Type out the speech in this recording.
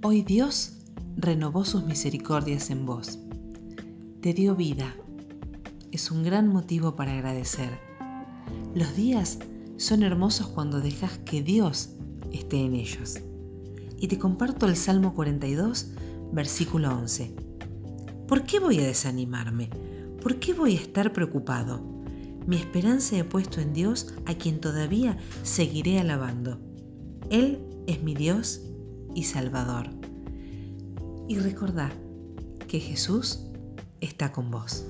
Hoy Dios renovó sus misericordias en vos. Te dio vida. Es un gran motivo para agradecer. Los días son hermosos cuando dejas que Dios esté en ellos. Y te comparto el Salmo 42, versículo 11. ¿Por qué voy a desanimarme? ¿Por qué voy a estar preocupado? Mi esperanza he puesto en Dios a quien todavía seguiré alabando. Él es mi Dios y Salvador. Y recordá que Jesús está con vos.